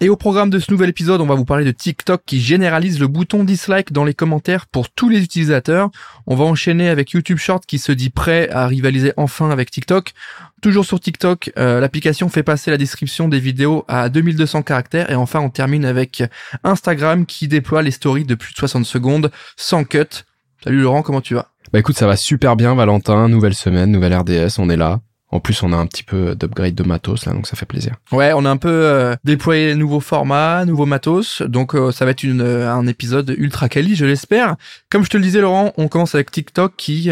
et au programme de ce nouvel épisode, on va vous parler de TikTok qui généralise le bouton dislike dans les commentaires pour tous les utilisateurs. On va enchaîner avec YouTube Short qui se dit prêt à rivaliser enfin avec TikTok. Toujours sur TikTok, euh, l'application fait passer la description des vidéos à 2200 caractères et enfin on termine avec Instagram qui déploie les stories de plus de 60 secondes sans cut. Salut Laurent, comment tu vas? Bah écoute, ça va super bien Valentin, nouvelle semaine, nouvelle RDS, on est là. En plus, on a un petit peu d'upgrade de matos là, donc ça fait plaisir. Ouais, on a un peu euh, déployé nouveaux formats, nouveaux matos, donc euh, ça va être euh, un épisode ultra quali, je l'espère. Comme je te le disais, Laurent, on commence avec TikTok qui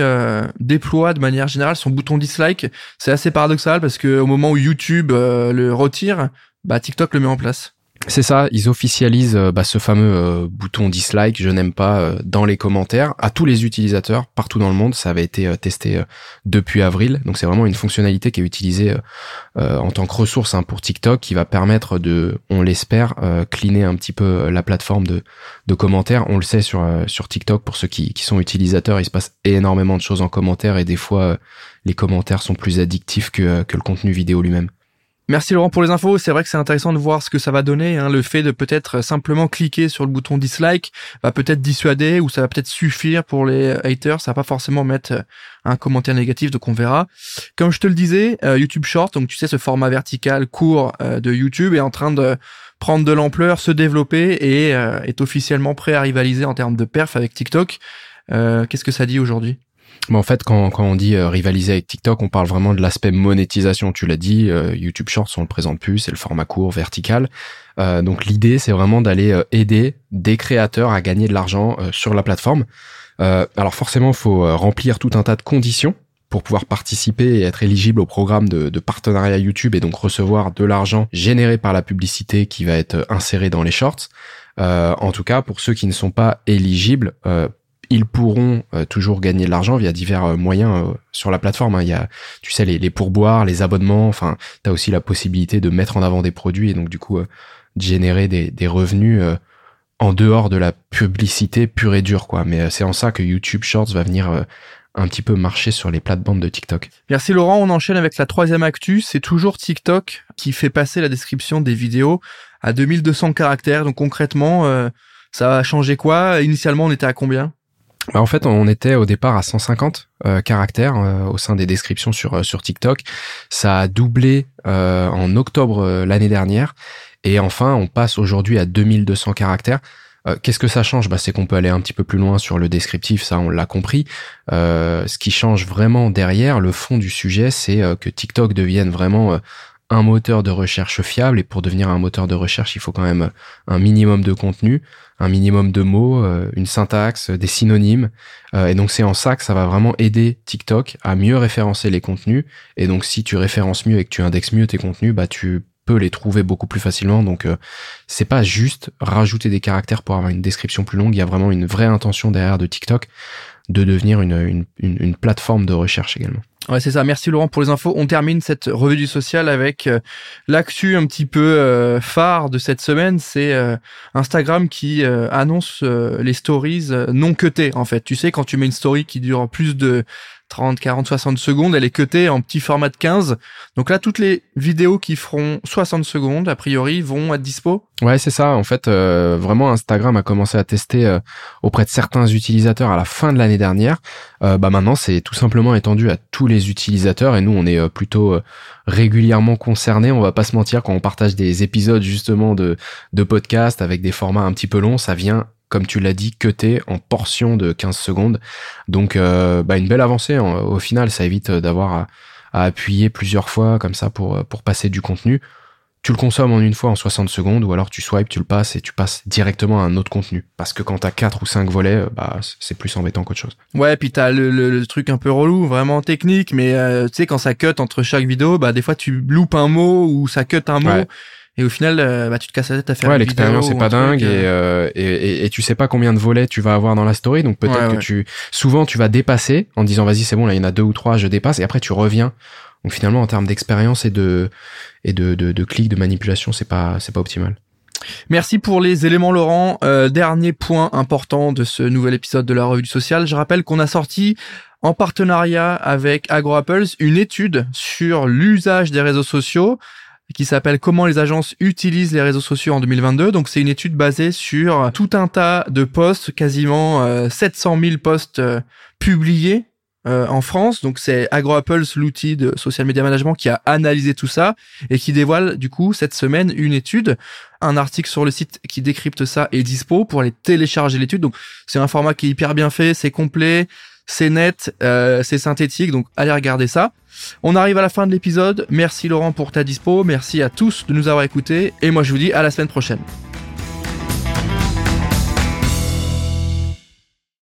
déploie de manière générale son bouton dislike. C'est assez paradoxal parce que au moment où YouTube le retire, bah TikTok le met en place. C'est ça, ils officialisent euh, bah, ce fameux euh, bouton dislike, je n'aime pas, euh, dans les commentaires à tous les utilisateurs partout dans le monde. Ça avait été testé depuis avril, donc c'est vraiment une fonctionnalité qui est utilisée en tant que ressource hein, pour TikTok, qui va permettre de, on l'espère, cleaner un petit peu la plateforme de, commentaires. On le sait sur TikTok pour ceux qui, sont utilisateurs, il se passe énormément de choses en commentaire et des fois les commentaires sont plus addictifs que le contenu vidéo lui-même. Merci Laurent pour les infos. C'est vrai que c'est intéressant de voir ce que ça va donner. Hein. Le fait de peut-être simplement cliquer sur le bouton dislike va peut-être dissuader ou ça va peut-être suffire pour les haters. Ça va pas forcément mettre un commentaire négatif, donc on verra. Comme je te le disais, euh, YouTube Short, donc tu sais ce format vertical court euh, de YouTube est en train de prendre de l'ampleur, se développer et euh, est officiellement prêt à rivaliser en termes de perf avec TikTok. Qu'est-ce que ça dit aujourd'hui? Mais en fait, quand, quand on dit euh, rivaliser avec TikTok, on parle vraiment de l'aspect monétisation. Tu l'as dit, euh, YouTube Shorts, on le présente plus, c'est le format court, vertical. Euh, donc l'idée, c'est vraiment d'aller aider des créateurs à gagner de l'argent sur la plateforme. alors forcément, il faut remplir tout un tas de conditions pour pouvoir participer et être éligible au programme de, de partenariat YouTube et donc recevoir de l'argent généré par la publicité qui va être insérée dans les shorts. en tout cas, pour ceux qui ne sont pas éligibles, ils pourront euh, toujours gagner de l'argent via divers euh, moyens euh, sur la plateforme. Hein. Il y a, tu sais, les, pourboires, les abonnements. Enfin, tu as aussi la possibilité de mettre en avant des produits et donc du coup de générer des, des revenus en dehors de la publicité pure et dure, quoi. Mais c'est en ça que YouTube Shorts va venir un petit peu marcher sur les plates-bandes de TikTok. Merci Laurent, on enchaîne avec la troisième actu, c'est toujours TikTok qui fait passer la description des vidéos à 2200 caractères. Donc concrètement, ça a changé quoi? Initialement, on était à combien? Bah, en fait, on était au départ à 150 euh, caractères euh, au sein des descriptions sur euh, sur TikTok. Ça a doublé en octobre l'année dernière et enfin, on passe aujourd'hui à 2200 caractères. Qu'est-ce que ça change? Bah, C'est qu'on peut aller un petit peu plus loin sur le descriptif, ça on l'a compris. ce qui change vraiment derrière, le fond du sujet, c'est que TikTok devienne vraiment un moteur de recherche fiable et pour devenir un moteur de recherche, il faut quand même un minimum de contenu, un minimum de mots, euh, une syntaxe, des synonymes. Euh, et donc c'est en ça que ça va vraiment aider TikTok à mieux référencer les contenus. Et donc si tu références mieux et que tu indexes mieux tes contenus, bah tu peux les trouver beaucoup plus facilement. Donc euh, c'est pas juste rajouter des caractères pour avoir une description plus longue. Il y a vraiment une vraie intention derrière de TikTok de devenir une, une, une plateforme de recherche également. Ouais, c'est ça. Merci Laurent pour les infos. On termine cette revue du social avec euh, l'actu un petit peu euh, phare de cette semaine. C'est euh, Instagram qui annonce les stories non cutées. En fait, tu sais quand tu mets une story qui dure plus de 30, 40, 60 secondes, elle est cutée en petit format de 15. Donc là, toutes les vidéos qui feront 60 secondes, a priori, vont être dispo. Ouais, c'est ça. En fait, euh, vraiment, Instagram a commencé à tester euh, auprès de certains utilisateurs à la fin de l'année dernière. Euh, bah maintenant, c'est tout simplement étendu à tous les utilisateurs et nous, on est plutôt régulièrement concernés. On va pas se mentir quand on partage des épisodes justement de de podcast avec des formats un petit peu longs, ça vient comme tu l'as dit, cuté en portions de 15 secondes. Donc, euh, bah, une belle avancée. Au final, ça évite d'avoir à, appuyer plusieurs fois comme ça pour, pour passer du contenu. Tu le consommes en une fois en 60 secondes ou alors tu swipes, tu le passes et tu passes directement à un autre contenu. Parce que quand t'as 4 ou 5 volets, bah, c'est plus embêtant qu'autre chose. Ouais, puis t'as le, le, truc un peu relou, vraiment technique, mais euh, tu sais, quand ça cut entre chaque vidéo, bah, des fois tu loupes un mot ou ça cut un mot. Et au final euh, bah, tu te casses la tête à faire ouais l'expérience est pas dingue et, euh, euh, et, et, et tu sais pas combien de volets tu vas avoir dans la story donc peut-être Ouais, que ouais. tu souvent tu vas dépasser en disant vas-y c'est bon là il y en a deux ou trois je dépasse et après tu reviens donc finalement en termes d'expérience et de et de, de, de clics de manipulation c'est pas c'est pas optimal Merci pour les éléments Laurent. Euh, dernier point important de ce nouvel épisode de la revue du social. Je rappelle qu'on a sorti en partenariat avec AgroApples une étude sur l'usage des réseaux sociaux qui s'appelle Comment les agences utilisent les réseaux sociaux en 2022. Donc c'est une étude basée sur tout un tas de posts, quasiment euh, 700 000 posts euh, publiés euh, en France. Donc c'est AgroApples, l'outil de social media management, qui a analysé tout ça et qui dévoile du coup cette semaine une étude un article sur le site qui décrypte ça est dispo pour aller télécharger l'étude. Donc c'est un format qui est hyper bien fait, c'est complet, c'est net, euh, c'est synthétique, donc allez regarder ça. On arrive à la fin de l'épisode. Merci Laurent pour ta dispo, merci à tous de nous avoir écoutés et moi je vous dis à la semaine prochaine.